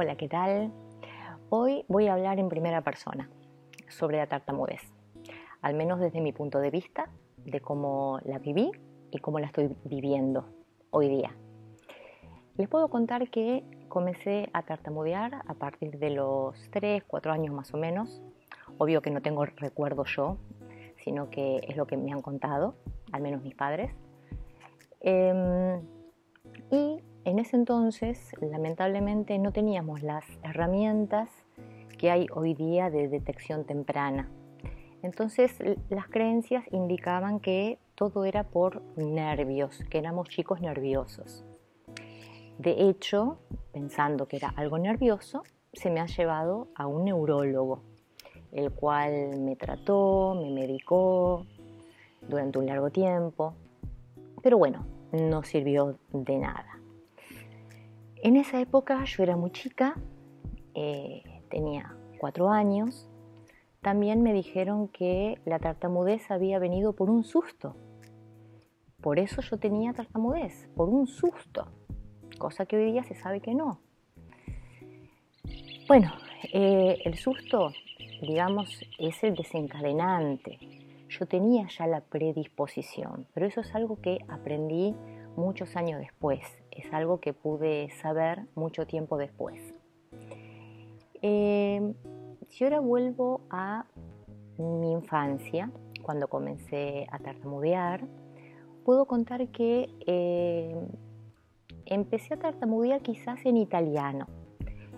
Hola, ¿qué tal? Hoy voy a hablar en primera persona sobre la tartamudez, al menos desde mi punto de vista, de cómo la viví y cómo la estoy viviendo hoy día. Les puedo contar que comencé a tartamudear a partir de los 3, 4 años más o menos. Obvio que no tengo recuerdo yo, sino que es lo que me han contado, al menos mis padres. Em, y en ese entonces, lamentablemente, no teníamos las herramientas que hay hoy día de detección temprana. Entonces, las creencias indicaban que todo era por nervios, que éramos chicos nerviosos. De hecho, pensando que era algo nervioso, se me ha llevado a un neurólogo, el cual me trató, me medicó durante un largo tiempo. Pero bueno, no sirvió de nada. En esa época yo era muy chica, eh, tenía cuatro años. También me dijeron que la tartamudez había venido por un susto. Por eso yo tenía tartamudez, por un susto, cosa que hoy día se sabe que no. Bueno, eh, el susto, digamos, es el desencadenante. Yo tenía ya la predisposición, pero eso es algo que aprendí muchos años después, es algo que pude saber mucho tiempo después. Eh, si ahora vuelvo a mi infancia, cuando comencé a tartamudear, puedo contar que eh, empecé a tartamudear quizás en italiano.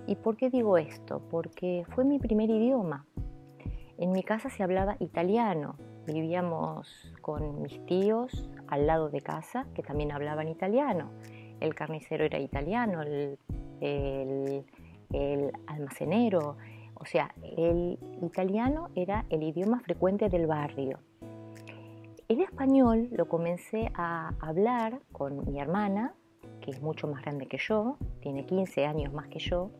¿Y por qué digo esto? Porque fue mi primer idioma. En mi casa se hablaba italiano, Vivíamos con mis tíos al lado de casa que también hablaban italiano. El carnicero era italiano, el, almacenero, o sea, el italiano era el idioma frecuente del barrio. El español lo comencé a hablar con mi hermana, que es mucho más grande que yo, tiene 15 años más que yo,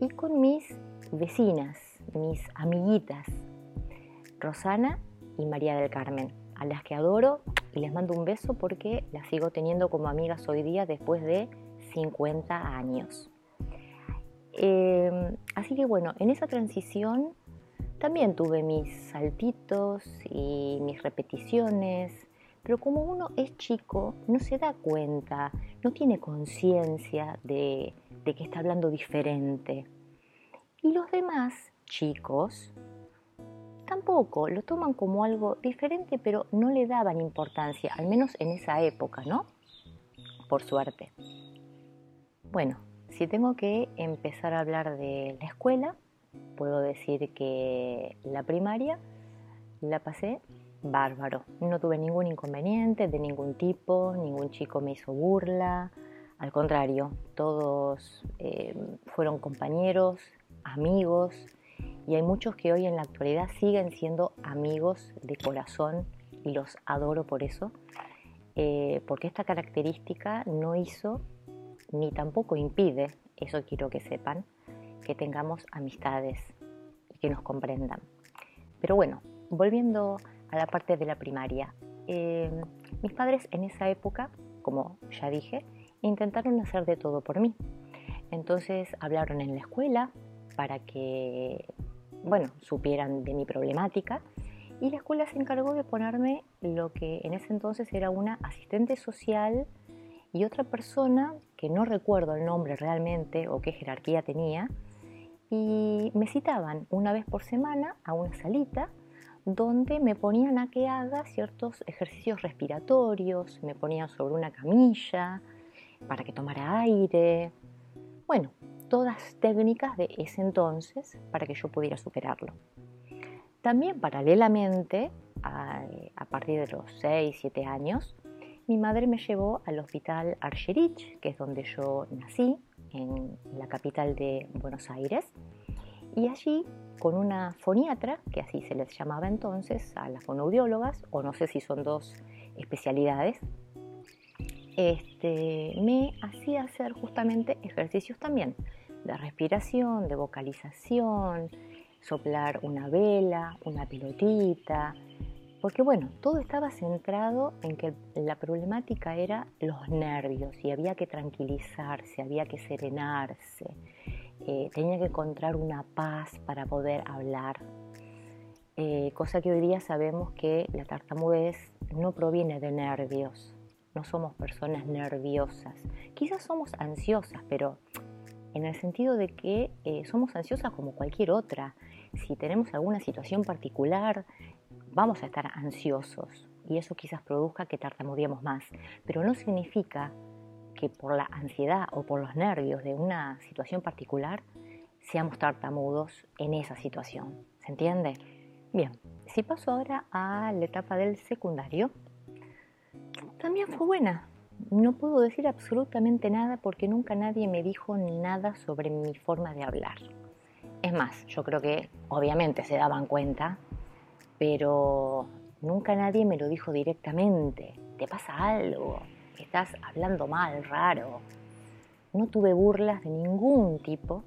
y con mis vecinas, mis amiguitas, Rosana y María del Carmen, a las que adoro y les mando un beso porque las sigo teniendo como amigas hoy día después de 50 años. Em, así que bueno, en esa transición también tuve mis saltitos y mis repeticiones, pero como uno es chico, no se da cuenta, no tiene conciencia de, de que está hablando diferente. Y los demás chicos tampoco lo toman como algo diferente, pero no le daban importancia, al menos en esa época, ¿no? Por suerte. Bueno, si tengo que empezar a hablar de la escuela, puedo decir que la primaria la pasé bárbaro. No tuve ningún inconveniente de ningún tipo, ningún chico me hizo burla. Al contrario, todos eh, fueron compañeros, amigos, y hay muchos que hoy en la actualidad siguen siendo amigos de corazón y los adoro por eso, eh, porque esta característica no hizo ni tampoco impide, eso quiero que sepan, que tengamos amistades y que nos comprendan. Pero bueno, volviendo a la parte de la primaria, eh, mis padres en esa época, como ya dije, intentaron hacer de todo por mí. Entonces hablaron en la escuela para que bueno, supieran de mi problemática y la escuela se encargó de ponerme lo que en ese entonces era una asistente social y otra persona que no recuerdo el nombre realmente o qué jerarquía tenía y me citaban una vez por semana a una salita donde me ponían a que haga ciertos ejercicios respiratorios, me ponían sobre una camilla para que tomara aire. Bueno, todas técnicas de ese entonces para que yo pudiera superarlo. También paralelamente, a, partir de los 6, 7 años, mi madre me llevó al hospital Argerich, que es donde yo nací, en la capital de Buenos Aires, y allí con una foniatra, que así se les llamaba entonces a las fonoaudiólogas, o no sé si son dos especialidades, este, me hacía hacer justamente ejercicios también de respiración, de vocalización, soplar una vela, una pelotita, porque bueno, todo estaba centrado en que la problemática era los nervios y había que tranquilizarse, había que serenarse. eh, tenía que encontrar una paz para poder hablar, eh, cosa que hoy día sabemos que la tartamudez no proviene de nervios, no somos personas nerviosas, quizás somos ansiosas, pero en el sentido de que eh, somos ansiosas como cualquier otra. Si tenemos alguna situación particular, vamos a estar ansiosos y eso quizás produzca que tartamudeemos más, pero no significa que por la ansiedad o por los nervios de una situación particular seamos tartamudos en esa situación. ¿Se entiende? Bien, si paso ahora a la etapa del secundario, también fue buena. No puedo decir absolutamente nada porque nunca nadie me dijo nada sobre mi forma de hablar. Es más, yo creo que obviamente se daban cuenta, pero nunca nadie me lo dijo directamente. ¿Te pasa algo? estás hablando mal, raro. No tuve burlas de ningún tipo.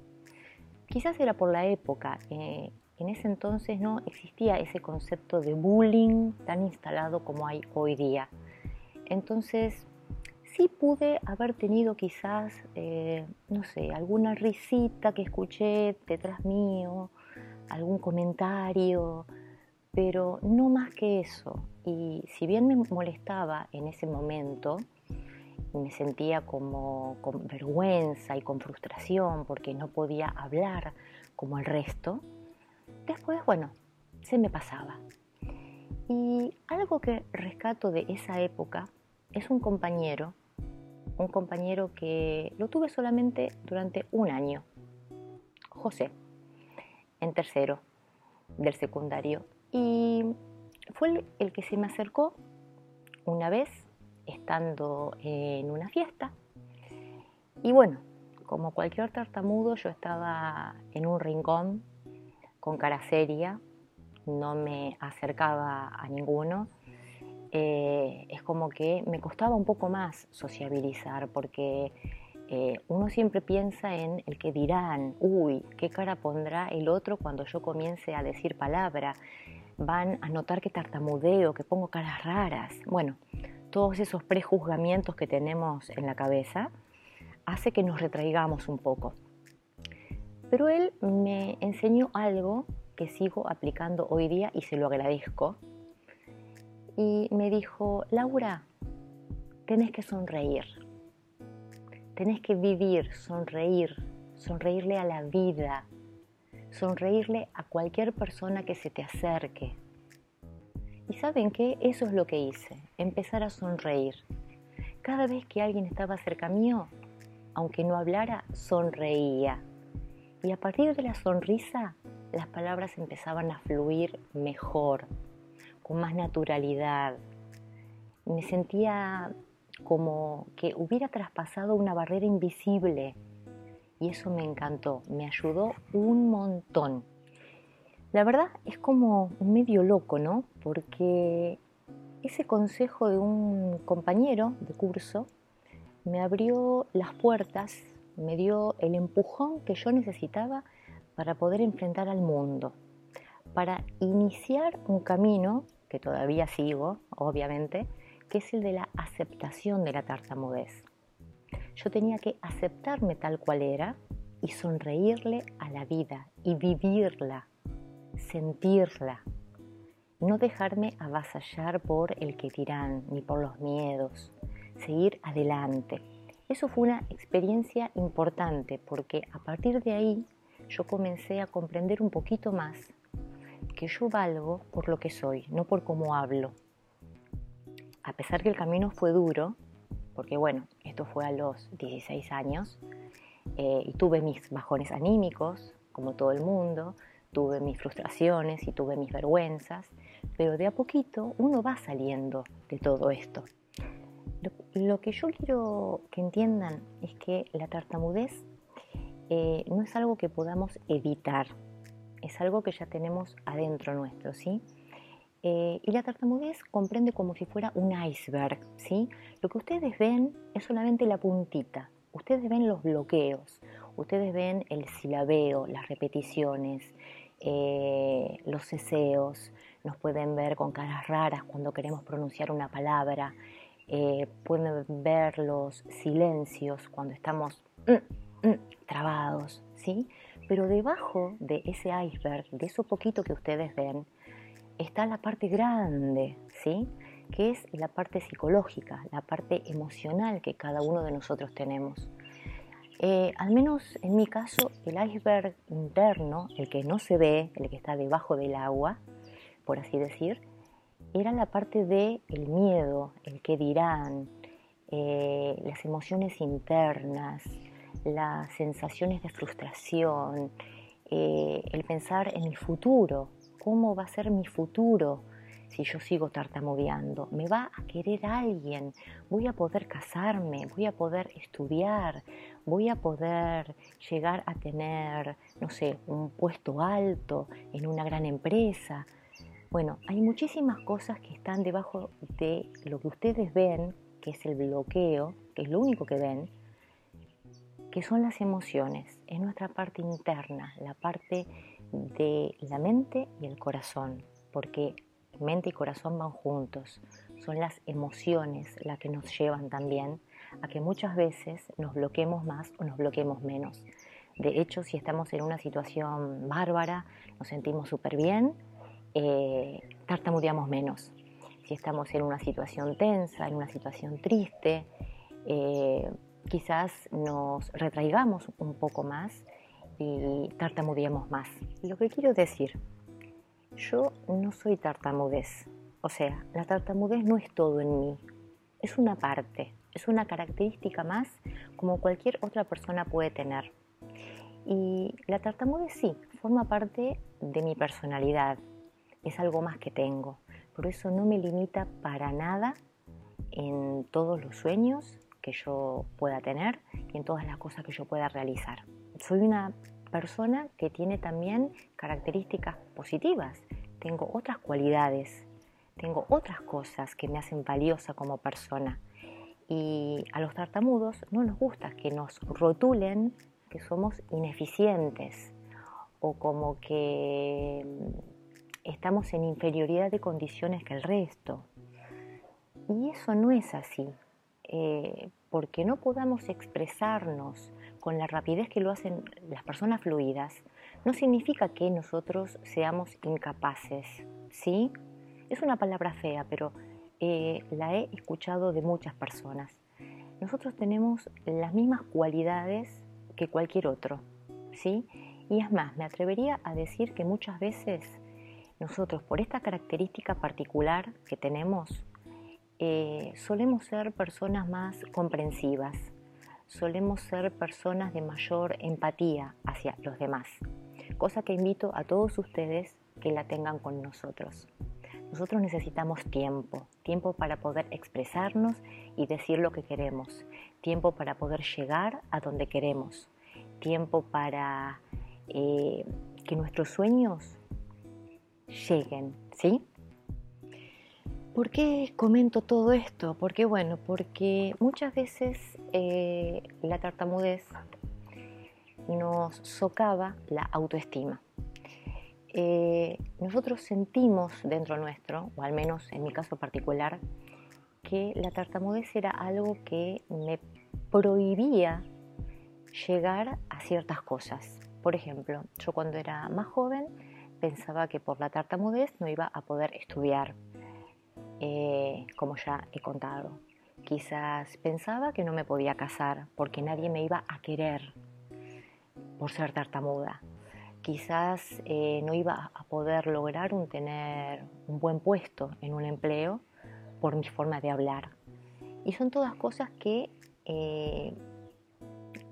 Quizás era por la época. Eh, en ese entonces no existía ese concepto de bullying tan instalado como hay hoy día. Entonces, sí pude haber tenido quizás, eh, no sé, alguna risita que escuché detrás mío, algún comentario, pero no más que eso. Y si bien me molestaba en ese momento, me sentía como con vergüenza y con frustración porque no podía hablar como el resto, después, bueno, se me pasaba. Y algo que rescato de esa época es un compañero, un compañero que lo tuve solamente durante un año, José, en tercero del secundario. Y fue el que se me acercó una vez estando en una fiesta. Y bueno, como cualquier tartamudo, yo estaba en un rincón con cara seria, no me acercaba a ninguno. Eh, es como que me costaba un poco más sociabilizar porque eh, uno siempre piensa en el que dirán, uy, qué cara pondrá el otro cuando yo comience a decir palabra. Van a notar que tartamudeo, que pongo caras raras. Bueno, todos esos prejuzgamientos que tenemos en la cabeza, hace que nos retraigamos un poco. Pero él me enseñó algo que sigo aplicando hoy día y se lo agradezco. Y me dijo, Laura, tenés que sonreír. Tenés que vivir, sonreír, sonreírle a la vida, sonreírle a cualquier persona que se te acerque, y saben qué, eso es lo que hice, empezar a sonreír. Cada vez que alguien estaba cerca mío, aunque no hablara, sonreía. Y a partir de la sonrisa, las palabras empezaban a fluir mejor, con más naturalidad. Me sentía como que hubiera traspasado una barrera invisible y eso me encantó, me ayudó un montón. La verdad es como medio loco, ¿no? Porque ese consejo de un compañero de curso me abrió las puertas, me dio el empujón que yo necesitaba para poder enfrentar al mundo, para iniciar un camino que todavía sigo, obviamente, que es el de la aceptación de la tartamudez. Yo tenía que aceptarme tal cual era y sonreírle a la vida y vivirla sentirla, no dejarme avasallar por el que dirán ni por los miedos, seguir adelante. Eso fue una experiencia importante porque a partir de ahí yo comencé a comprender un poquito más que yo valgo por lo que soy, no por cómo hablo. A pesar que el camino fue duro, porque bueno, esto fue a los 16 años, eh, y tuve mis bajones anímicos, como todo el mundo, tuve mis frustraciones y tuve mis vergüenzas, pero de a poquito uno va saliendo de todo esto. Lo, que yo quiero que entiendan es que la tartamudez eh, no es algo que podamos evitar, es algo que ya tenemos adentro nuestro, ¿sí? Eh, y la tartamudez comprende como si fuera un iceberg, ¿sí? Lo que ustedes ven es solamente la puntita, ustedes ven los bloqueos, ustedes ven el silabeo, las repeticiones, eh, los ceseos, nos pueden ver con caras raras cuando queremos pronunciar una palabra, eh, pueden ver los silencios cuando estamos mm, mm, trabados, ¿sí? Pero debajo de ese iceberg, de eso poquito que ustedes ven, está la parte grande, ¿sí? Que es la parte psicológica, la parte emocional que cada uno de nosotros tenemos. Eh, al menos en mi caso, el iceberg interno, el que no se ve, el que está debajo del agua, por así decir, era la parte de miedo, el que dirán, eh, las emociones internas, las sensaciones de frustración, eh, el pensar en el futuro, cómo va a ser mi futuro si yo sigo tartamudeando, me va a querer alguien, voy a poder casarme, voy a poder estudiar, voy a poder llegar a tener, no sé, un puesto alto en una gran empresa. Bueno, hay muchísimas cosas que están debajo de lo que ustedes ven, que es el bloqueo, que es lo único que ven, que son las emociones, es nuestra parte interna, la parte de la mente y el corazón, porque mente y corazón van juntos, son las emociones las que nos llevan también a que muchas veces nos bloquemos más o nos bloquemos menos. De hecho, si estamos en una situación bárbara, nos sentimos súper bien, eh, tartamudeamos menos. Si estamos en una situación tensa, en una situación triste, eh, quizás nos retraigamos un poco más y tartamudeamos más. Lo que quiero decir, yo no soy tartamudez, o sea, la tartamudez no es todo en mí, es una parte, es una característica más como cualquier otra persona puede tener. Y la tartamudez sí, forma parte de mi personalidad, es algo más que tengo, por eso no me limita para nada en todos los sueños que yo pueda tener y en todas las cosas que yo pueda realizar. Soy una persona que tiene también características positivas, tengo otras cualidades, tengo otras cosas que me hacen valiosa como persona. Y a los tartamudos no nos gusta que nos rotulen que somos ineficientes o como que estamos en inferioridad de condiciones que el resto. Y eso no es así. Eh, porque no podamos expresarnos con la rapidez que lo hacen las personas fluidas, no significa que nosotros seamos incapaces, ¿sí? Es una palabra fea, pero eh, la he escuchado de muchas personas. Nosotros tenemos las mismas cualidades que cualquier otro, ¿sí? Y es más, me atrevería a decir que muchas veces nosotros, por esta característica particular que tenemos, eh, solemos ser personas más comprensivas, solemos ser personas de mayor empatía hacia los demás, cosa que invito a todos ustedes que la tengan con nosotros. Nosotros necesitamos tiempo, tiempo para poder expresarnos y decir lo que queremos, tiempo para poder llegar a donde queremos, tiempo para eh, que nuestros sueños lleguen, ¿sí? ¿Por qué comento todo esto? Porque bueno, porque muchas veces eh, la tartamudez nos socava la autoestima. Eh, nosotros sentimos dentro nuestro, o al menos en mi caso particular, que la tartamudez era algo que me prohibía llegar a ciertas cosas. Por ejemplo, yo cuando era más joven pensaba que por la tartamudez no iba a poder estudiar eh, como ya he contado. Quizás pensaba que no me podía casar porque nadie me iba a querer por ser tartamuda. Quizás eh, no iba a poder lograr un, tener un buen puesto en un empleo por mi forma de hablar. Y son todas cosas que eh,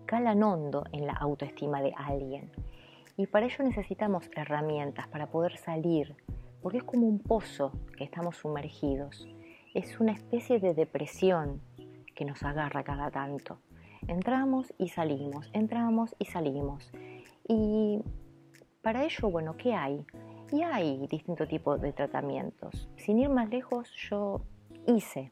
calan hondo en la autoestima de alguien. Y para ello necesitamos herramientas para poder salir porque es como un pozo que estamos sumergidos. Es una especie de depresión que nos agarra cada tanto. Entramos y salimos, entramos y salimos. Y para ello, bueno, ¿qué hay? Y hay distintos tipos de tratamientos. Sin ir más lejos, yo hice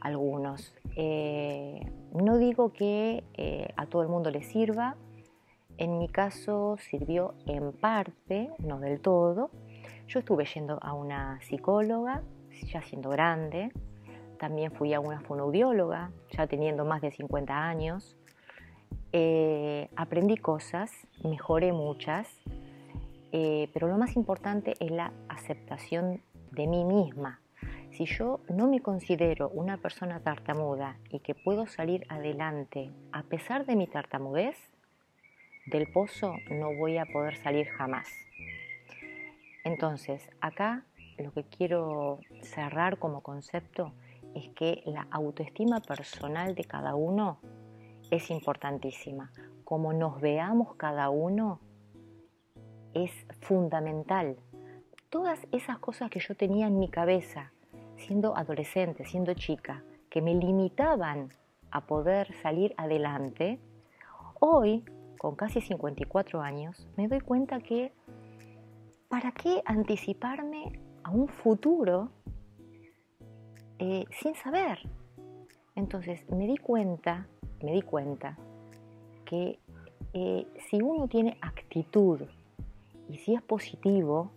algunos. Eh, no digo que eh, a todo el mundo le sirva. En mi caso sirvió en parte, no del todo, yo estuve yendo a una psicóloga, ya siendo grande, también fui a una fonoaudióloga, ya teniendo más de 50 años, eh, aprendí cosas, mejoré muchas, eh, pero lo más importante es la aceptación de mí misma. Si yo no me considero una persona tartamuda y que puedo salir adelante a pesar de mi tartamudez, del pozo no voy a poder salir jamás. Entonces, acá lo que quiero cerrar como concepto es que la autoestima personal de cada uno es importantísima. Como nos veamos cada uno es fundamental. Todas esas cosas que yo tenía en mi cabeza, siendo adolescente, siendo chica, que me limitaban a poder salir adelante, hoy, con casi 54 años, me doy cuenta que ¿para qué anticiparme a un futuro eh, sin saber? Entonces me di cuenta me di cuenta que eh, si uno tiene actitud y si es positivo,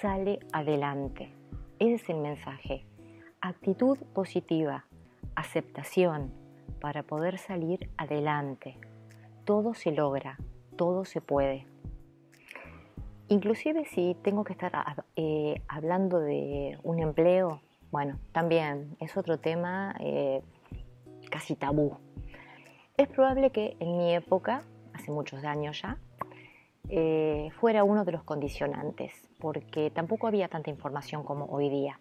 sale adelante. Ese es el mensaje. Actitud positiva, aceptación para poder salir adelante. Todo se logra, todo se puede. Inclusive si tengo que estar eh, hablando de un empleo, bueno, también es otro tema eh, casi tabú, es probable que en mi época, hace muchos años ya, eh, fuera uno de los condicionantes, porque tampoco había tanta información como hoy día.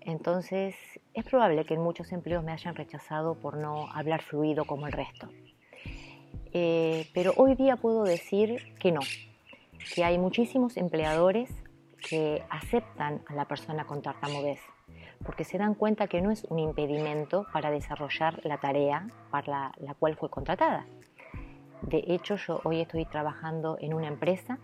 Entonces, es probable que en muchos empleos me hayan rechazado por no hablar fluido como el resto. Pero hoy día puedo decir que no, que hay muchísimos empleadores que aceptan a la persona con tartamudez porque se dan cuenta que no es un impedimento para desarrollar la tarea para la, cual fue contratada. De hecho, yo hoy estoy trabajando en una empresa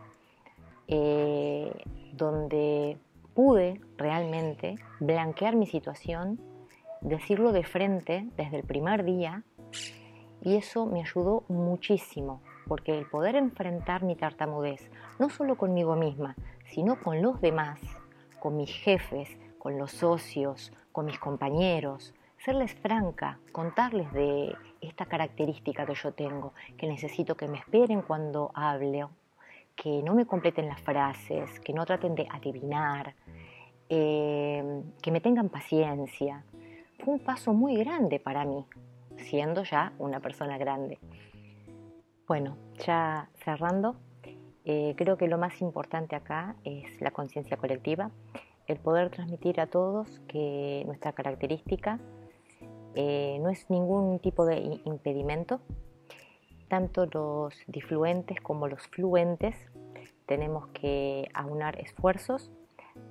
eh, donde pude realmente blanquear mi situación, decirlo de frente desde el primer día y eso me ayudó muchísimo, porque el poder enfrentar mi tartamudez, no solo conmigo misma, sino con los demás, con mis jefes, con los socios, con mis compañeros, serles franca, contarles de esta característica que yo tengo, que necesito que me esperen cuando hable, que no me completen las frases, que no traten de adivinar, eh, que me tengan paciencia. Fue un paso muy grande para mí, siendo ya una persona grande. Bueno, ya cerrando, eh, creo que lo más importante acá es la conciencia colectiva el poder transmitir a todos que nuestra característica eh, no es ningún tipo de impedimento. Tanto los difluentes como los fluentes tenemos que aunar esfuerzos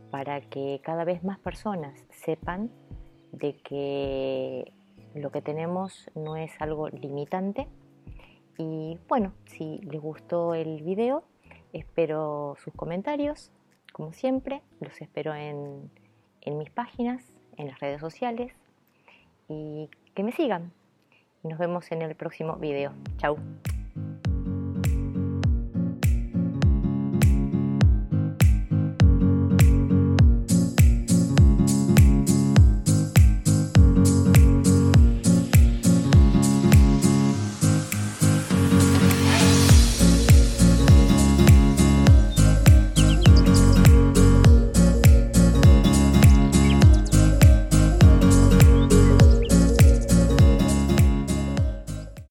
para que cada vez más personas sepan de que lo que tenemos no es algo limitante. Y bueno, si les gustó el video, espero sus comentarios, como siempre, los espero en, en mis páginas, en las redes sociales y que me sigan. Nos vemos en el próximo video. Chao.